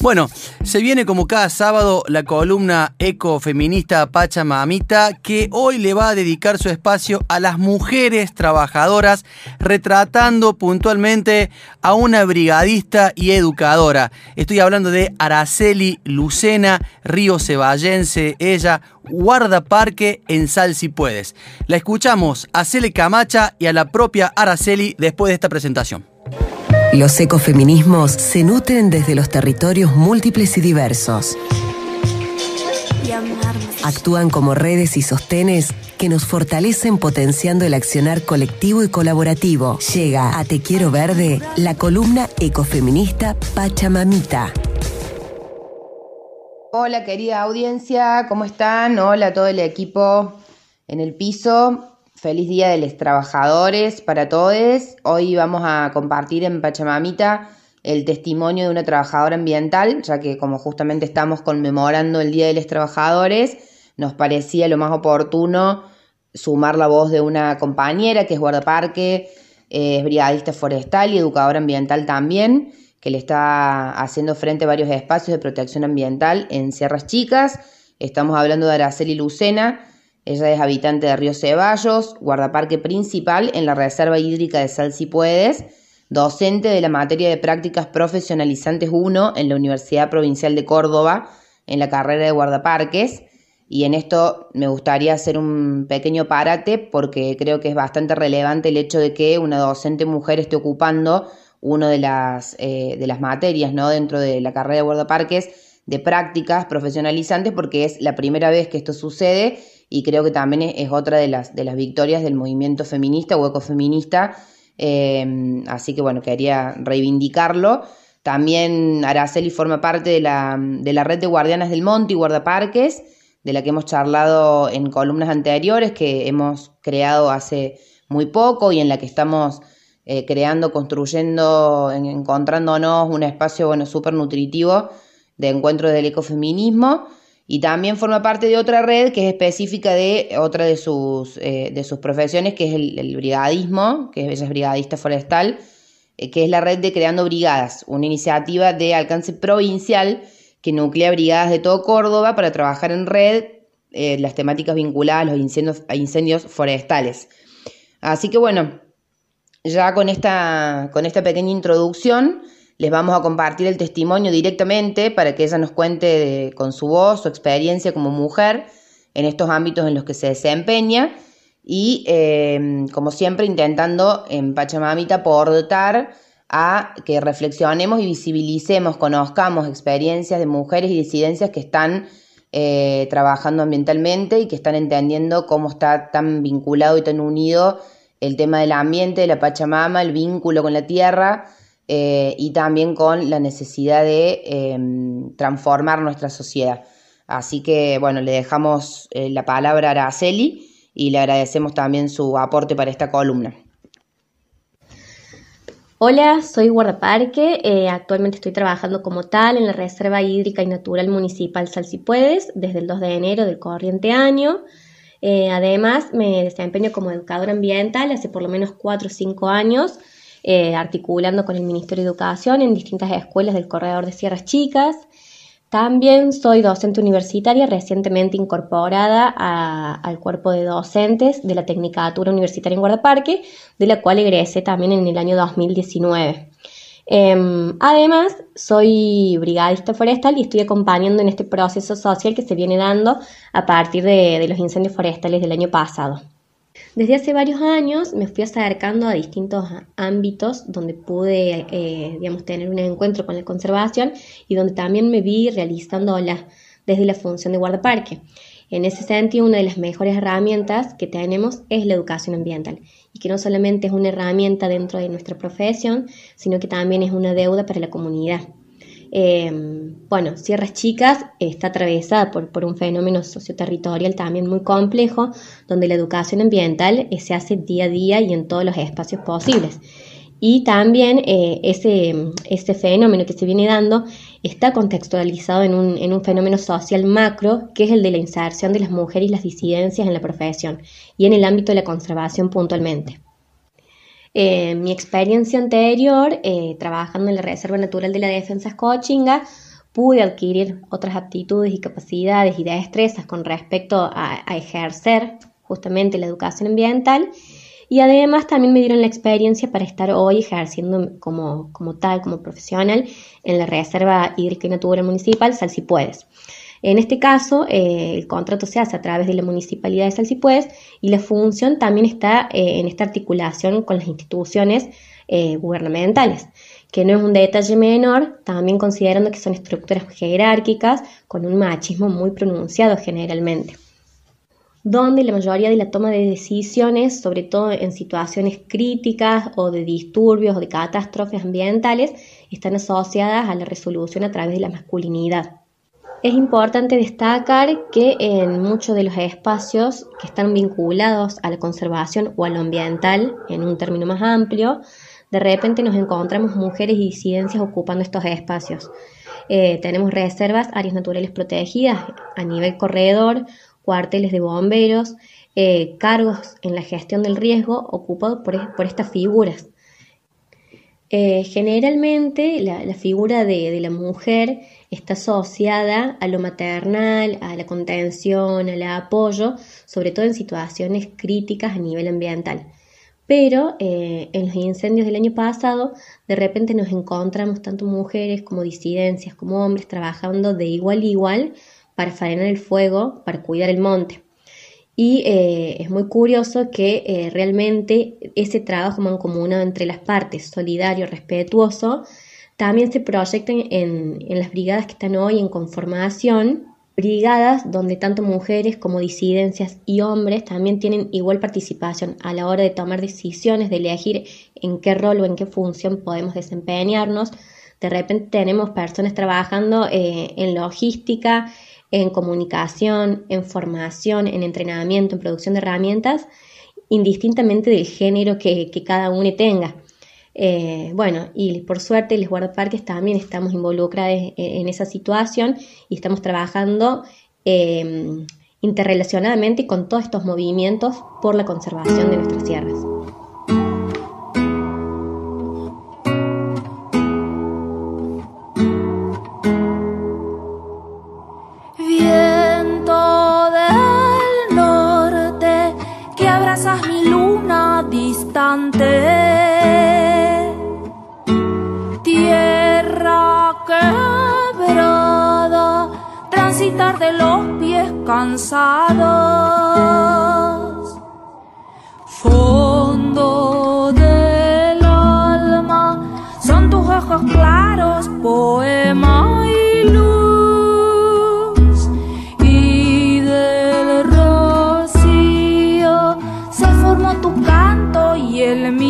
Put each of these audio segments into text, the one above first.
Bueno, se viene como cada sábado la columna ecofeminista Pachamamita que hoy le va a dedicar su espacio a las mujeres trabajadoras retratando puntualmente a una brigadista y educadora. Estoy hablando de Araceli Lucena, Río Ceballense, ella guardaparque en Sal si puedes. La escuchamos a Cele Camacha y a la propia Araceli después de esta presentación. Los ecofeminismos se nutren desde los territorios múltiples y diversos. Actúan como redes y sostenes que nos fortalecen potenciando el accionar colectivo y colaborativo. Llega a Te Quiero Verde la columna ecofeminista Pachamamita. Hola querida audiencia, ¿cómo están? Hola a todo el equipo en el piso. Feliz Día de los Trabajadores para todos. Hoy vamos a compartir en Pachamamita el testimonio de una trabajadora ambiental, ya que como justamente estamos conmemorando el Día de los Trabajadores, nos parecía lo más oportuno sumar la voz de una compañera que es guardaparque, es brigadista forestal y educadora ambiental también, que le está haciendo frente a varios espacios de protección ambiental en Sierras Chicas. Estamos hablando de Araceli Lucena, ella es habitante de Río Ceballos, guardaparque principal en la Reserva Hídrica de Sal Si Puedes, docente de la materia de prácticas profesionalizantes 1 en la Universidad Provincial de Córdoba, en la carrera de guardaparques. Y en esto me gustaría hacer un pequeño parate porque creo que es bastante relevante el hecho de que una docente mujer esté ocupando una de las, eh, de las materias ¿no? dentro de la carrera de guardaparques de prácticas profesionalizantes porque es la primera vez que esto sucede y creo que también es, otra de las, de las victorias del movimiento feminista o ecofeminista. Em, así que bueno, quería reivindicarlo. También Araceli forma parte de la, de la red de guardianas del monte y guardaparques, de la que hemos charlado en columnas anteriores, que hemos creado hace muy poco y en la que estamos eh, creando, construyendo, encontrándonos un espacio bueno, súper nutritivo de encuentro del ecofeminismo. Y también forma parte de otra red que es específica de otra de sus, eh, de sus profesiones, que es el, brigadismo, que ella es brigadista forestal, eh, que es la red de Creando Brigadas, una iniciativa de alcance provincial que nuclea brigadas de todo Córdoba para trabajar en red eh, las temáticas vinculadas a los incendios, a incendios forestales. Así que bueno, ya con esta, con esta pequeña introducción, les vamos a compartir el testimonio directamente para que ella nos cuente con su voz su experiencia como mujer en estos ámbitos en los que se desempeña y em, como siempre intentando en Pachamamita aportar a que reflexionemos y visibilicemos, conozcamos experiencias de mujeres y disidencias que están eh, trabajando ambientalmente y que están entendiendo cómo está tan vinculado y tan unido el tema del ambiente, de la Pachamama, el vínculo con la tierra eh, y también con la necesidad de em, transformar nuestra sociedad. Así que, bueno, le dejamos eh, la palabra a Araceli y le agradecemos también su aporte para esta columna. Hola, soy guardaparque. Eh, actualmente estoy trabajando como tal en la Reserva Hídrica y Natural Municipal Salsipuedes desde el 2 de enero del corriente año. además, me desempeño como educadora ambiental hace por lo menos 4 o 5 años eh, articulando con el Ministerio de Educación en distintas escuelas del corredor de Sierras Chicas. También soy docente universitaria recientemente incorporada al cuerpo de docentes de la Tecnicatura Universitaria en Guardaparque, de la cual egresé también en el año 2019. Em, además, soy brigadista forestal y estoy acompañando en este proceso social que se viene dando a partir de los incendios forestales del año pasado. Desde hace varios años me fui acercando a distintos ámbitos donde pude, eh, digamos, tener un encuentro con la conservación y donde también me vi realizándola desde la función de guardaparque. En ese sentido, una de las mejores herramientas que tenemos es la educación ambiental y que no solamente es una herramienta dentro de nuestra profesión, sino que también es una deuda para la comunidad. Em, bueno, Sierras Chicas está atravesada por, un fenómeno socioterritorial también muy complejo, donde la educación ambiental eh, se hace día a día y en todos los espacios posibles. Y también eh, ese, fenómeno que se viene dando está contextualizado en un, en un, fenómeno social macro, que es el de la inserción de las mujeres y las disidencias en la profesión y en el ámbito de la conservación puntualmente. Eh, mi experiencia anterior, eh, trabajando en la Reserva Natural de la Defensa Escochinga, pude adquirir otras aptitudes y capacidades y destrezas con respecto a, ejercer justamente la educación ambiental y además también me dieron la experiencia para estar hoy ejerciendo como, como tal, como profesional en la Reserva Hídrica y Natural Municipal Salsipuedes. En este caso, eh, el contrato se hace a través de la Municipalidad de Salsipuedes y la función también está eh, en esta articulación con las instituciones eh, gubernamentales, que no es un detalle menor, también considerando que son estructuras jerárquicas con un machismo muy pronunciado generalmente donde la mayoría de la toma de decisiones, sobre todo en situaciones críticas o de disturbios o de catástrofes ambientales, están asociadas a la resolución a través de la masculinidad. Es importante destacar que en muchos de los espacios que están vinculados a la conservación o a lo ambiental, en un término más amplio, de repente nos encontramos mujeres y disidencias ocupando estos espacios. Eh, tenemos reservas, áreas naturales protegidas a nivel corredor cuarteles de bomberos, eh, cargos en la gestión del riesgo ocupados por, estas figuras. Eh, generalmente la, figura de, la mujer está asociada a lo maternal, a la contención, al apoyo, sobre todo en situaciones críticas a nivel ambiental. Pero eh, en los incendios del año pasado, de repente nos encontramos tanto mujeres como disidencias, como hombres, trabajando de igual a igual para frenar el fuego, para cuidar el monte. Y eh, es muy curioso que eh, realmente ese trabajo mancomunado entre las partes, solidario, respetuoso, también se proyecta en, en las brigadas que están hoy en conformación, brigadas donde tanto mujeres como disidencias y hombres también tienen igual participación a la hora de tomar decisiones, de elegir en qué rol o en qué función podemos desempeñarnos. De repente tenemos personas trabajando eh, en logística, en comunicación, en formación, en entrenamiento, en producción de herramientas, indistintamente del género que, cada uno tenga. Eh, bueno, y por suerte les guardaparques también estamos involucrados en, esa situación y estamos trabajando eh, interrelacionadamente con todos estos movimientos por la conservación de nuestras tierras. Transitar de los pies cansados. Fondo del alma, son tus ojos claros, poema y luz. Y del rocío se formó tu canto y el mío.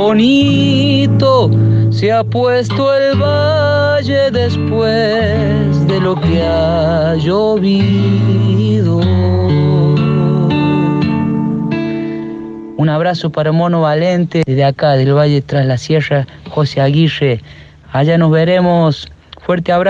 Bonito se ha puesto el valle después de lo que ha llovido. Un abrazo para Mono Valente desde acá del Valle tras la Sierra, José Aguirre. Allá nos veremos. Fuerte abrazo.